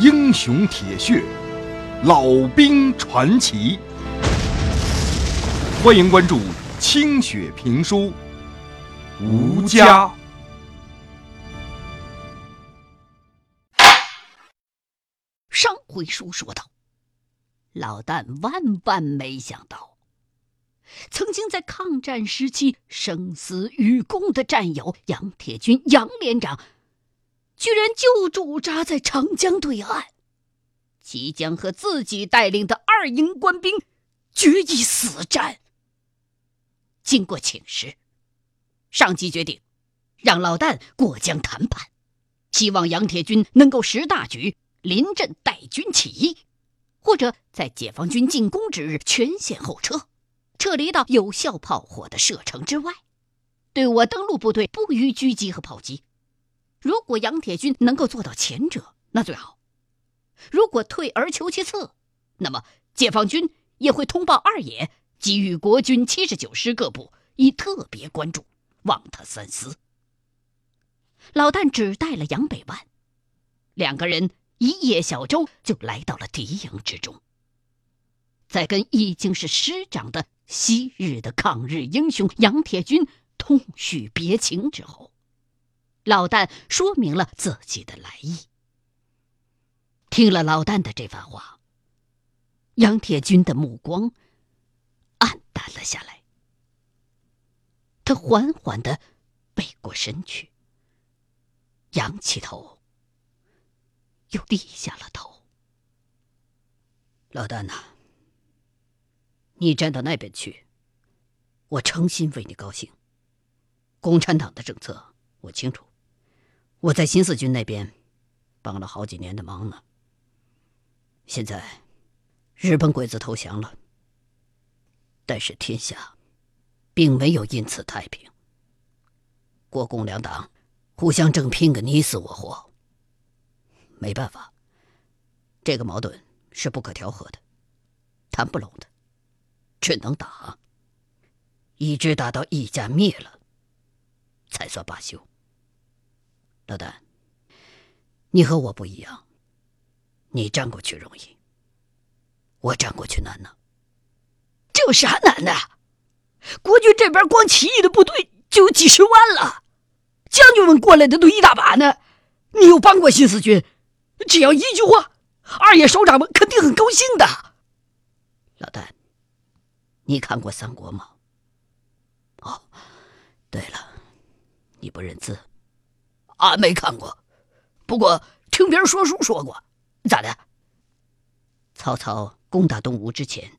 英雄铁血，老兵传奇。欢迎关注清雪评书，吴家。上回书说到，老旦万万没想到，曾经在抗战时期生死与共的战友杨铁军杨连长。居然就驻扎在长江对岸，即将和自己带领的二营官兵决一死战。经过请示，上级决定让老旦过江谈判，希望杨铁军能够识大局，临阵带军起义，或者在解放军进攻之日全线后撤，撤离到有效炮火的射程之外，对我登陆部队不予狙击和炮击。如果杨铁军能够做到前者，那最好；如果退而求其次，那么解放军也会通报二野，给予国军七十九师各部以特别关注，望他三思。老旦只带了杨北万，两个人一叶小舟就来到了敌营之中，在跟已经是师长的昔日的抗日英雄杨铁军痛叙别情之后。老旦说明了自己的来意。听了老旦的这番话，杨铁军的目光暗淡了下来。他缓缓的背过身去，仰起头，又低下了头。老旦呐，你站到那边去，我诚心为你高兴。共产党的政策，我清楚。我在新四军那边帮了好几年的忙呢。现在日本鬼子投降了，但是天下并没有因此太平。国共两党互相正拼个你死我活。没办法，这个矛盾是不可调和的，谈不拢的，只能打，一直打到一家灭了，才算罢休。老旦，你和我不一样，你站过去容易，我站过去难呢。这有啥难的？国军这边光起义的部队就有几十万了，将军们过来的都一大把呢。你又帮过新四军，只要一句话，二爷首长们肯定很高兴的。老旦，你看过《三国》吗？哦，对了，你不认字。俺没看过，不过听别人说书说过。咋的？曹操攻打东吴之前，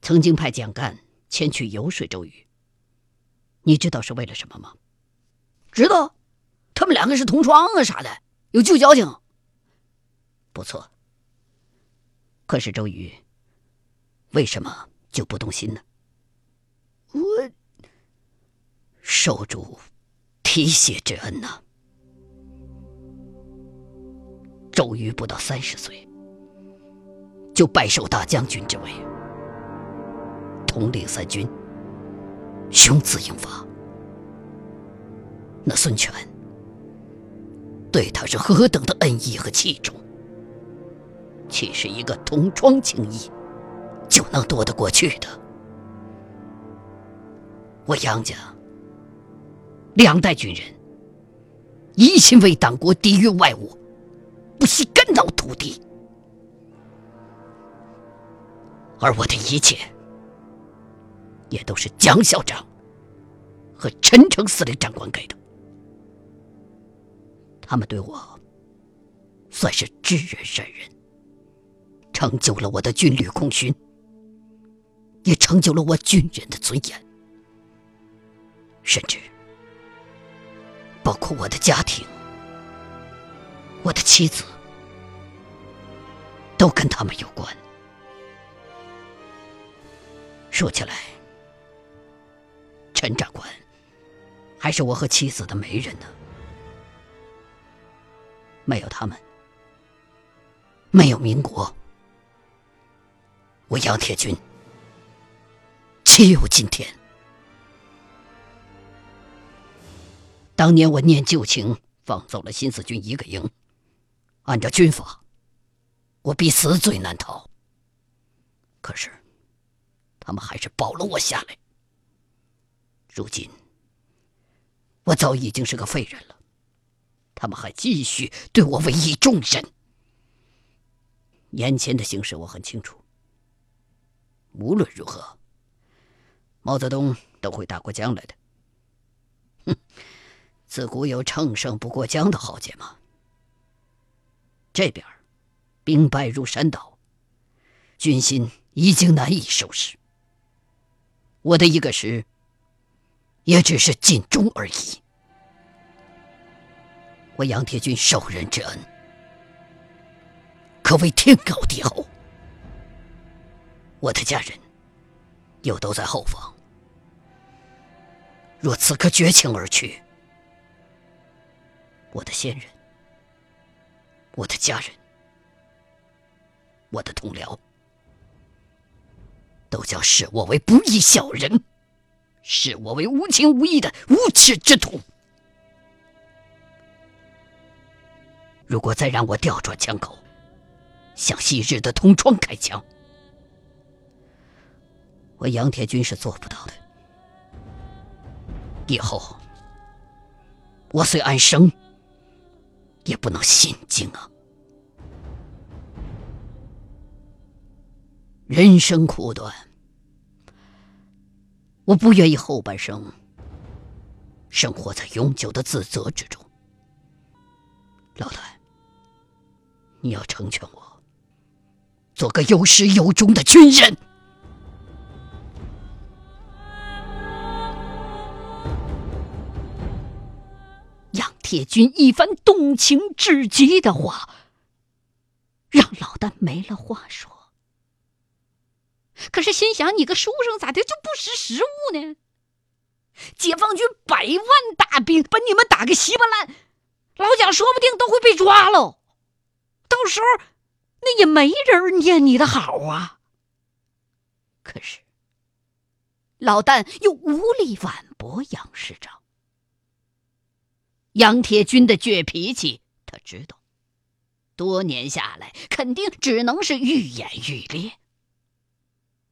曾经派蒋干前去游说周瑜。你知道是为了什么吗？知道，他们两个是同窗啊，啥的，有旧交情。不错。可是周瑜为什么就不动心呢？我受主提携之恩呐。周瑜不到三十岁，就拜受大将军之位，统领三军，雄姿英发。那孙权对他是何等的恩义和器重，岂是一个同窗情谊就能躲得过去的？我杨家两代军人，一心为党国，抵御外侮。不惜肝脑涂地，而我的一切，也都是蒋校长和陈诚司令长官给的。他们对我算是知人善人，成就了我的军旅功勋，也成就了我军人的尊严，甚至包括我的家庭。我的妻子都跟他们有关。说起来，陈长官还是我和妻子的媒人呢。没有他们，没有民国，我杨铁军岂有今天？当年我念旧情，放走了新四军一个营。按照军法，我必死罪难逃。可是，他们还是保了我下来。如今，我早已经是个废人了，他们还继续对我委以重任。眼前的形势我很清楚。无论如何，毛泽东都会打过江来的。哼，自古有“乘胜不过江”的豪杰嘛。这边兵败如山倒，军心已经难以收拾。我的一个师，也只是尽忠而已。我杨铁军受人之恩，可谓天高地厚。我的家人又都在后方，若此刻绝情而去，我的先人、我的家人、我的同僚，都将视我为不义小人，视我为无情无义的无耻之徒。如果再让我调转枪口，向昔日的同窗开枪，我杨铁军是做不到的。以后，我虽安生，也不能心静啊！人生苦短，我不愿意后半生生活在永久的自责之中。老谭，你要成全我，做个有始有终的军人。铁军一番动情至极的话，让老旦没了话说。可是心想，你个书生咋的就不识时务呢？解放军百万大兵把你们打个稀巴烂，老蒋说不定都会被抓喽。到时候，那也没人念你的好啊。可是，老旦又无力反驳杨师长。杨铁军的倔脾气，他知道，多年下来，肯定只能是愈演愈烈。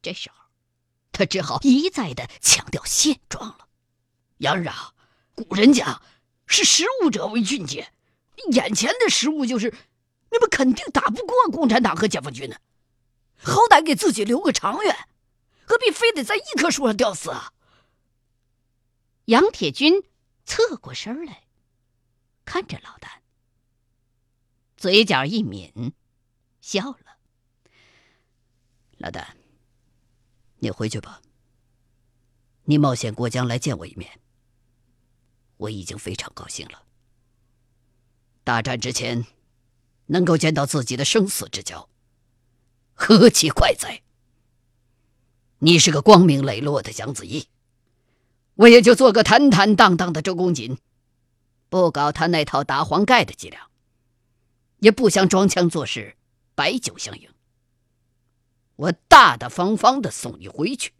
这时候，他只好一再的强调现状了。杨儿啊，古人讲是食物者为俊杰，眼前的食物就是你们肯定打不过共产党和解放军呢。好歹给自己留个长远，何必非得在一棵树上吊死啊？杨铁军侧过身来。看着老旦，嘴角一抿，笑了。老旦，你回去吧。你冒险过江来见我一面，我已经非常高兴了。大战之前，能够见到自己的生死之交，何其快哉！你是个光明磊落的蒋子义，我也就做个坦坦荡荡的周公瑾。不搞他那套打黄盖的伎俩，也不想装腔作势、摆酒相迎。我大大方方的送你回去，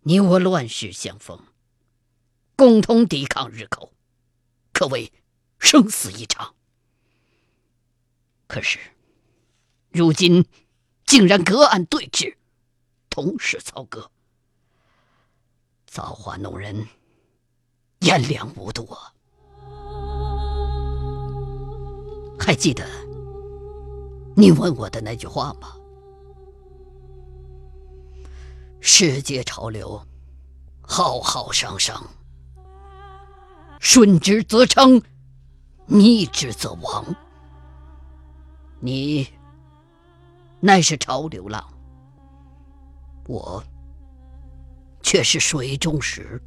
你我乱世相逢，共同抵抗日寇，可谓生死一场。可是，如今竟然隔岸对峙，同时操戈，造化弄人。颜良无度！还记得你问我的那句话吗？世界潮流，浩浩汤汤，顺之则昌，逆之则亡。你乃是潮流浪，我却是水中石。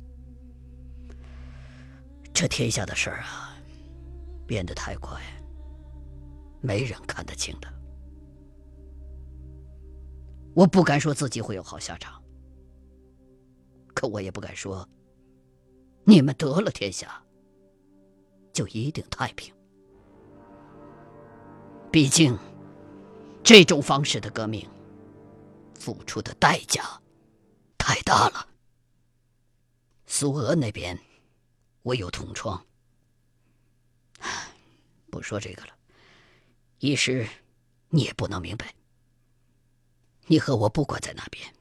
这天下的事儿啊，变得太快，没人看得清的。我不敢说自己会有好下场，可我也不敢说，你们得了天下就一定太平。毕竟，这种方式的革命，付出的代价太大了。苏俄那边。我有同窗，不说这个了。一时你也不能明白。你和我不管在哪边，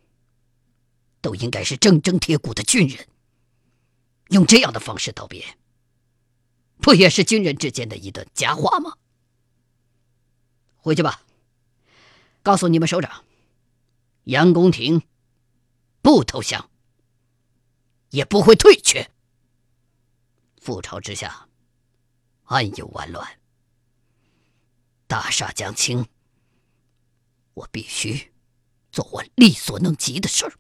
都应该是铮铮铁骨的军人。用这样的方式道别，不也是军人之间的一段佳话吗？回去吧，告诉你们首长，杨公廷不投降，也不会退却。覆巢之下，安有完卵？大厦将倾，我必须做我力所能及的事儿，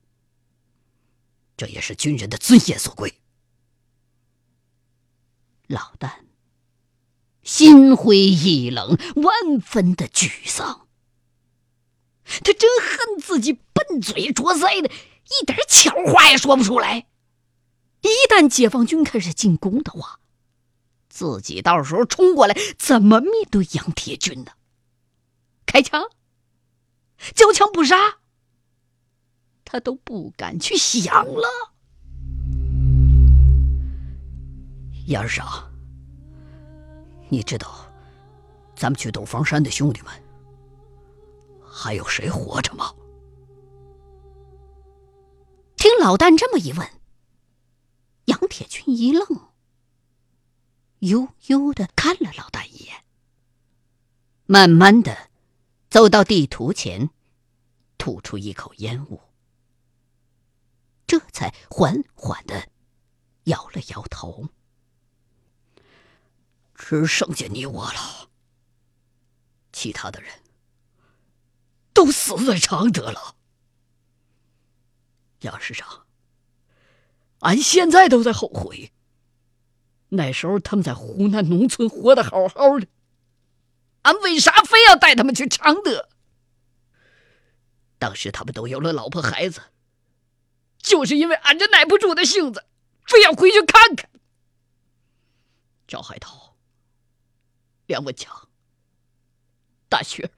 这也是军人的尊严所归。老旦心灰意冷，万分的沮丧。他真恨自己笨嘴拙腮的，一点巧话也说不出来。一旦解放军开始进攻的话，自己到时候冲过来，怎么面对杨铁军呢？开枪？交枪不杀？他都不敢去想了。杨二少，你知道咱们去斗方山的兄弟们还有谁活着吗？听老旦这么一问，杨铁军一愣，悠悠的看了老大一眼，慢慢的走到地图前，吐出一口烟雾，这才缓缓的摇了摇头。只剩下你我了，其他的人都死在常德了。杨师长，俺现在都在后悔，那时候他们在湖南农村活得好好的，俺为啥非要带他们去常德？当时他们都有了老婆孩子，就是因为俺这耐不住的性子，非要回去看看。赵海涛。梁文强、大雪，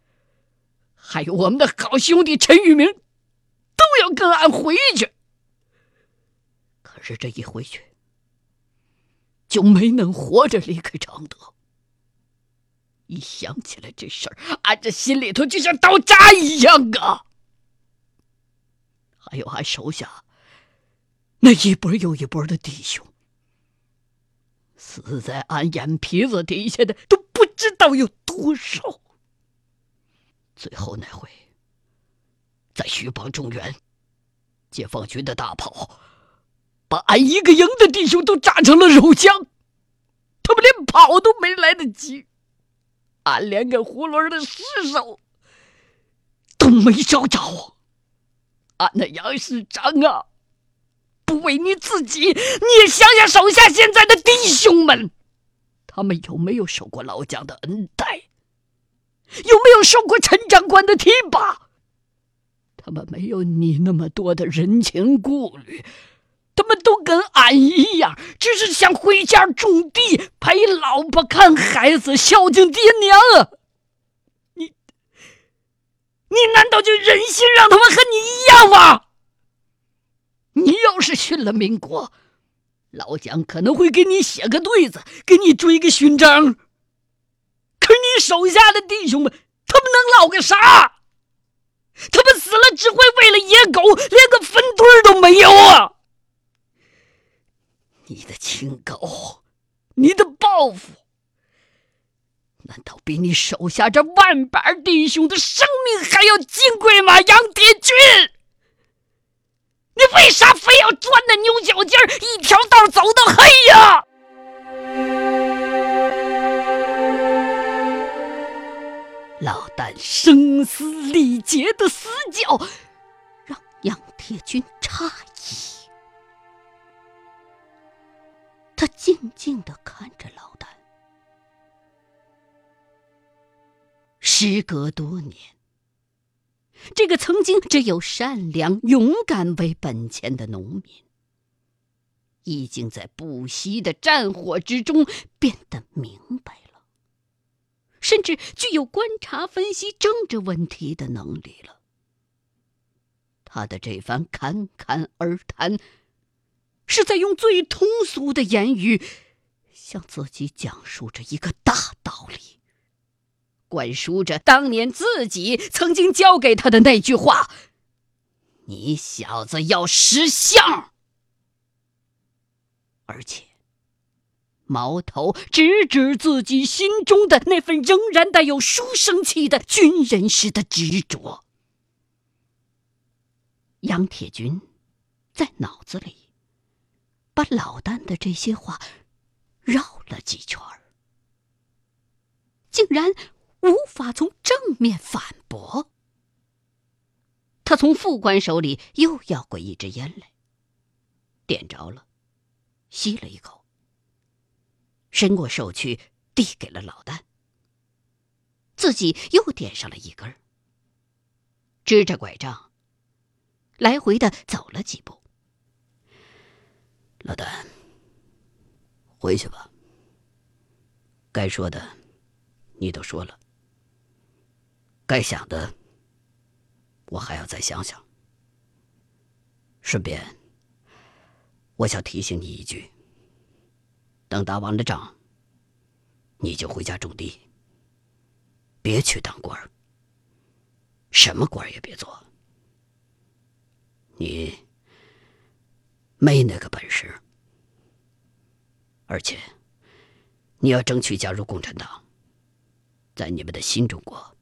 还有我们的好兄弟陈玉明，都要跟俺回去。是这一回去，就没能活着离开常德。一想起来这事儿，俺这心里头就像刀扎一样啊！还有俺手下那一波又一波的弟兄。死在俺眼皮子底下的都不知道有多少。最后那回，在徐蚌中原，解放军的大炮把俺一个营的弟兄都炸成了肉酱，他们连跑都没来得及，俺连个囫囵的尸首都没找着。俺那杨师长啊！不为你自己，你也想想手下现在的弟兄们，他们有没有受过老蒋的恩待？有没有受过陈长官的提拔？他们没有你那么多的人情顾虑，他们都跟俺一样，只是想回家种地，陪老婆看孩子，孝敬爹娘。你，你难道就忍心让他们和你一样吗？你要是殉了民国，老蒋可能会给你写个对子，给你追个勋章。可你手下的弟兄们，他们能捞个啥？他们死了，只会为了野狗，连个坟堆都没有啊！你的清高，你的报复，难道比你手下这万把弟兄的生命还要金贵吗？杨铁军！你为啥非要钻那牛角尖儿，一条道走到黑呀？老旦声嘶力竭的嘶叫，让杨铁军诧异。他静静的看着老旦，时隔多年。这个曾经只有善良、勇敢为本钱的农民，已经在不息的战火之中变得明白了，甚至具有观察、分析政治问题的能力了。他的这番侃侃而谈，是在用最通俗的言语，向自己讲述着一个大道理。灌输着当年自己曾经教给他的那句话：“你小子要识相。”而且，矛头直指自己心中的那份仍然带有书生气的军人式的执着。杨铁军在脑子里把老旦的这些话绕了几圈，竟然无法从正面反驳。他从副官手里又要过一支烟来，点着了。吸了一口，伸过手去递给了老旦，自己又点上了一根，支着拐杖，来回的走了几步。老旦，回去吧。该说的，你都说了；该想的，我还要再想想。顺便。我想提醒你一句：等打完了仗，你就回家种地，别去当官儿，什么官儿也别做。你没那个本事，而且你要争取加入共产党。在你们的新中国，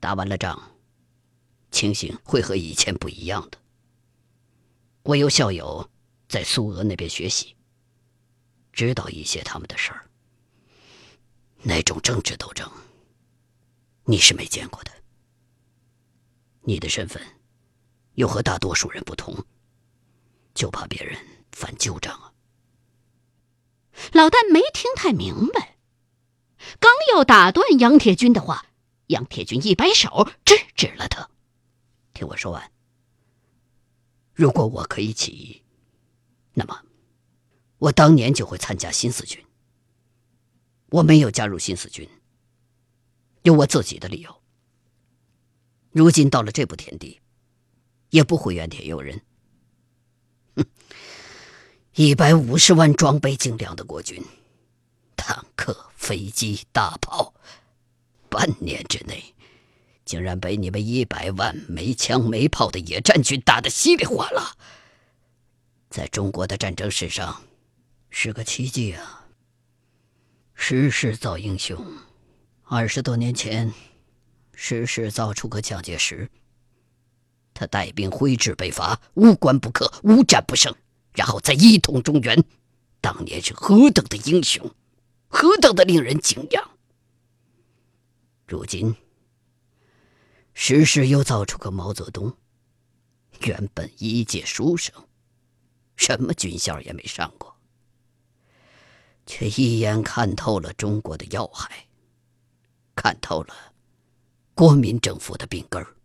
打完了仗，情形会和以前不一样的。我有校友。在苏俄那边学习，知道一些他们的事儿。那种政治斗争，你是没见过的。你的身份又和大多数人不同，就怕别人翻旧账啊。老旦没听太明白，刚要打断杨铁军的话，杨铁军一摆手制止了他：“听我说完。如果我可以起义。”那么，我当年就会参加新四军。我没有加入新四军，有我自己的理由。如今到了这步田地，也不会怨天尤人。一百五十万装备精良的国军，坦克、飞机、大炮，半年之内，竟然被你们一百万没枪没炮的野战军打得稀里哗啦。在中国的战争史上，是个奇迹啊！时势造英雄，二十多年前，时势造出个蒋介石。他带兵挥师北伐，无关不克，无战不胜，然后再一统中原，当年是何等的英雄，何等的令人敬仰。如今，时势又造出个毛泽东，原本一介书生。什么军校也没上过，却一眼看透了中国的要害，看透了国民政府的病根儿，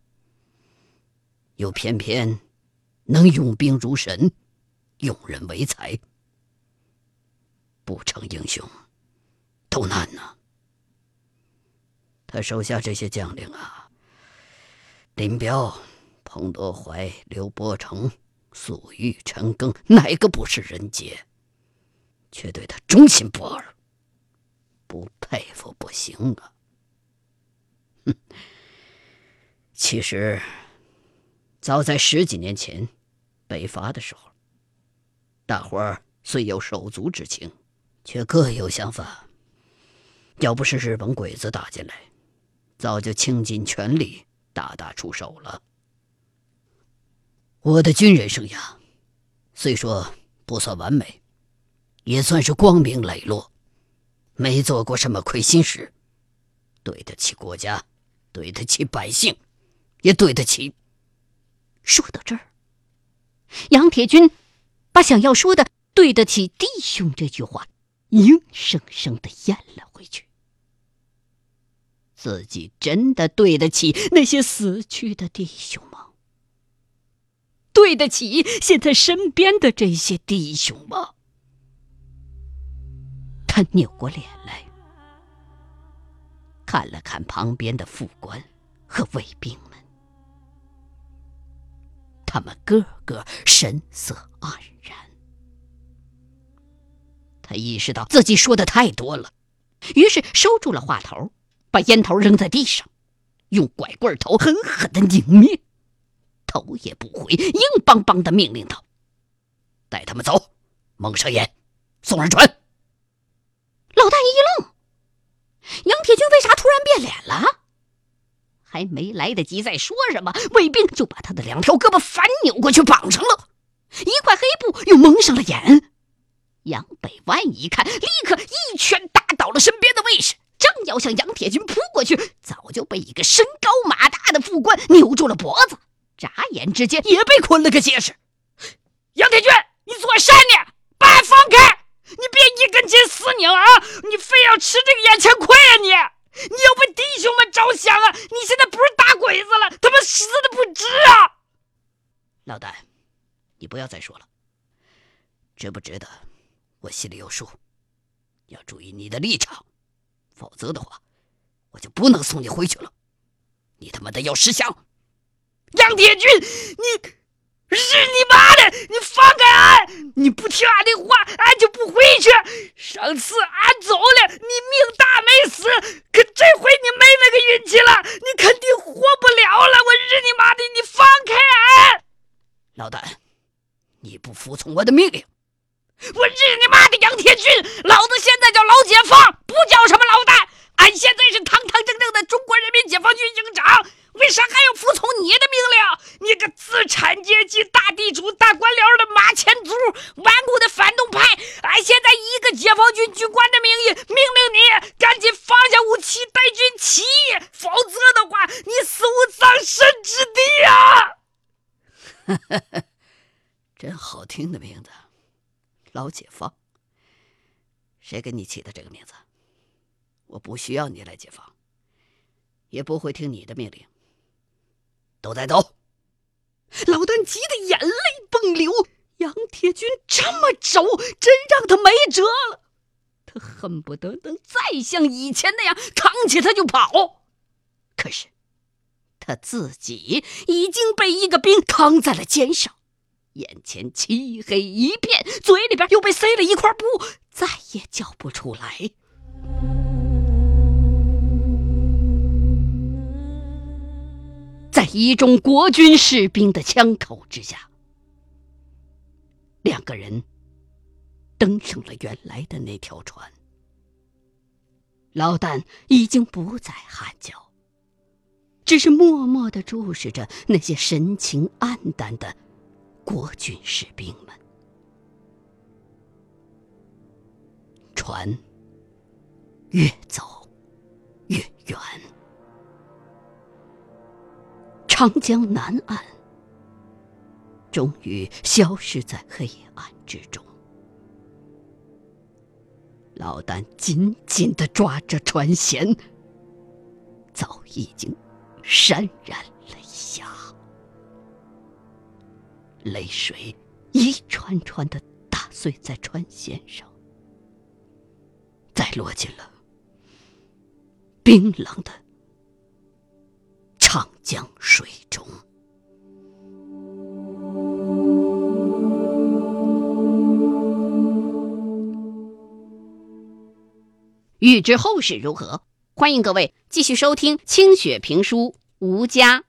又偏偏能用兵如神，用人为才，不成英雄都难呐。他手下这些将领啊，林彪、彭德怀、刘伯承。粟裕、陈赓，哪个不是人杰？却对他忠心不二，不佩服不行啊！哼，其实早在十几年前北伐的时候，大伙儿虽有手足之情，却各有想法。要不是日本鬼子打进来，早就倾尽全力大打出手了。我的军人生涯，虽说不算完美，也算是光明磊落，没做过什么亏心事，对得起国家，对得起百姓，也对得起。说到这儿，杨铁军把想要说的“对得起弟兄”这句话，硬生生的咽了回去。自己真的对得起那些死去的弟兄吗？对得起现在身边的这些弟兄吗？他扭过脸来，看了看旁边的副官和卫兵，他们个个神色黯然。他意识到自己说的太多了，于是收住了话头，把烟头扔在地上，用拐棍头狠狠的拧灭，头也不回，硬邦邦的命令道：“带他们走，蒙上眼，送上船。”老大爷一愣，杨铁军为啥突然变脸了？还没来得及再说什么，卫兵就把他的两条胳膊反扭过去绑上了，一块黑布又蒙上了眼。杨北万一看，立刻一拳打倒了身边的卫士，正要向杨铁军扑过去，早就被一个身高马大的副官扭住了脖子，眨眼之间也被捆了个结实。杨铁军，你做啥呢？把俺放开！你别一根筋死拧啊！你非要吃这个眼前亏啊你！你要为弟兄们着想啊！你现在不是打鬼子了，他妈死的不值啊！老旦，你不要再说了，值不值得，我心里有数。要注意你的立场，否则的话，我就不能送你回去了。你他妈的要识相！杨铁军，你。日你妈的！你放开俺！你不听俺的话，俺就不回去。上次俺走了，你命大没死，可这回你没那个运气了，你肯定活不了了。我日你妈的！你放开俺！老旦，你不服从我的命令，我日你妈的杨铁军！老子现在叫老解放，不叫什么老旦。俺现在是堂堂正正的中国人民解放军营长。为啥还要服从你的命令？你个资产阶级大地主、大官僚的马前卒、顽固的反动派！俺现在以一个解放军军官的名义命令你赶紧放下武器，带军起义，否则的话，你死无葬身之地啊！真好听的名字，老解放。谁给你起的这个名字？我不需要你来解放，也不会听你的命令。都带走！老旦急得眼泪迸流。杨铁军这么轴，真让他没辙了。他恨不得能再像以前那样扛起他就跑。可是他自己已经被一个兵扛在了肩上，眼前漆黑一片，嘴里边又被塞了一块布，再也叫不出来。在一众国军士兵的枪口之下，两个人登上了原来的那条船。老旦已经不再喊叫，只是默默的注视着那些神情黯淡的国军士兵们。船越走越远。长江南岸终于消失在黑暗之中，老旦紧紧的抓着船舷，早已经潸然泪下，泪水一串串的打碎在船舷上，再落进了冰冷的。长江水中，欲知后事如何，欢迎各位继续收听清雪评书《吴家》。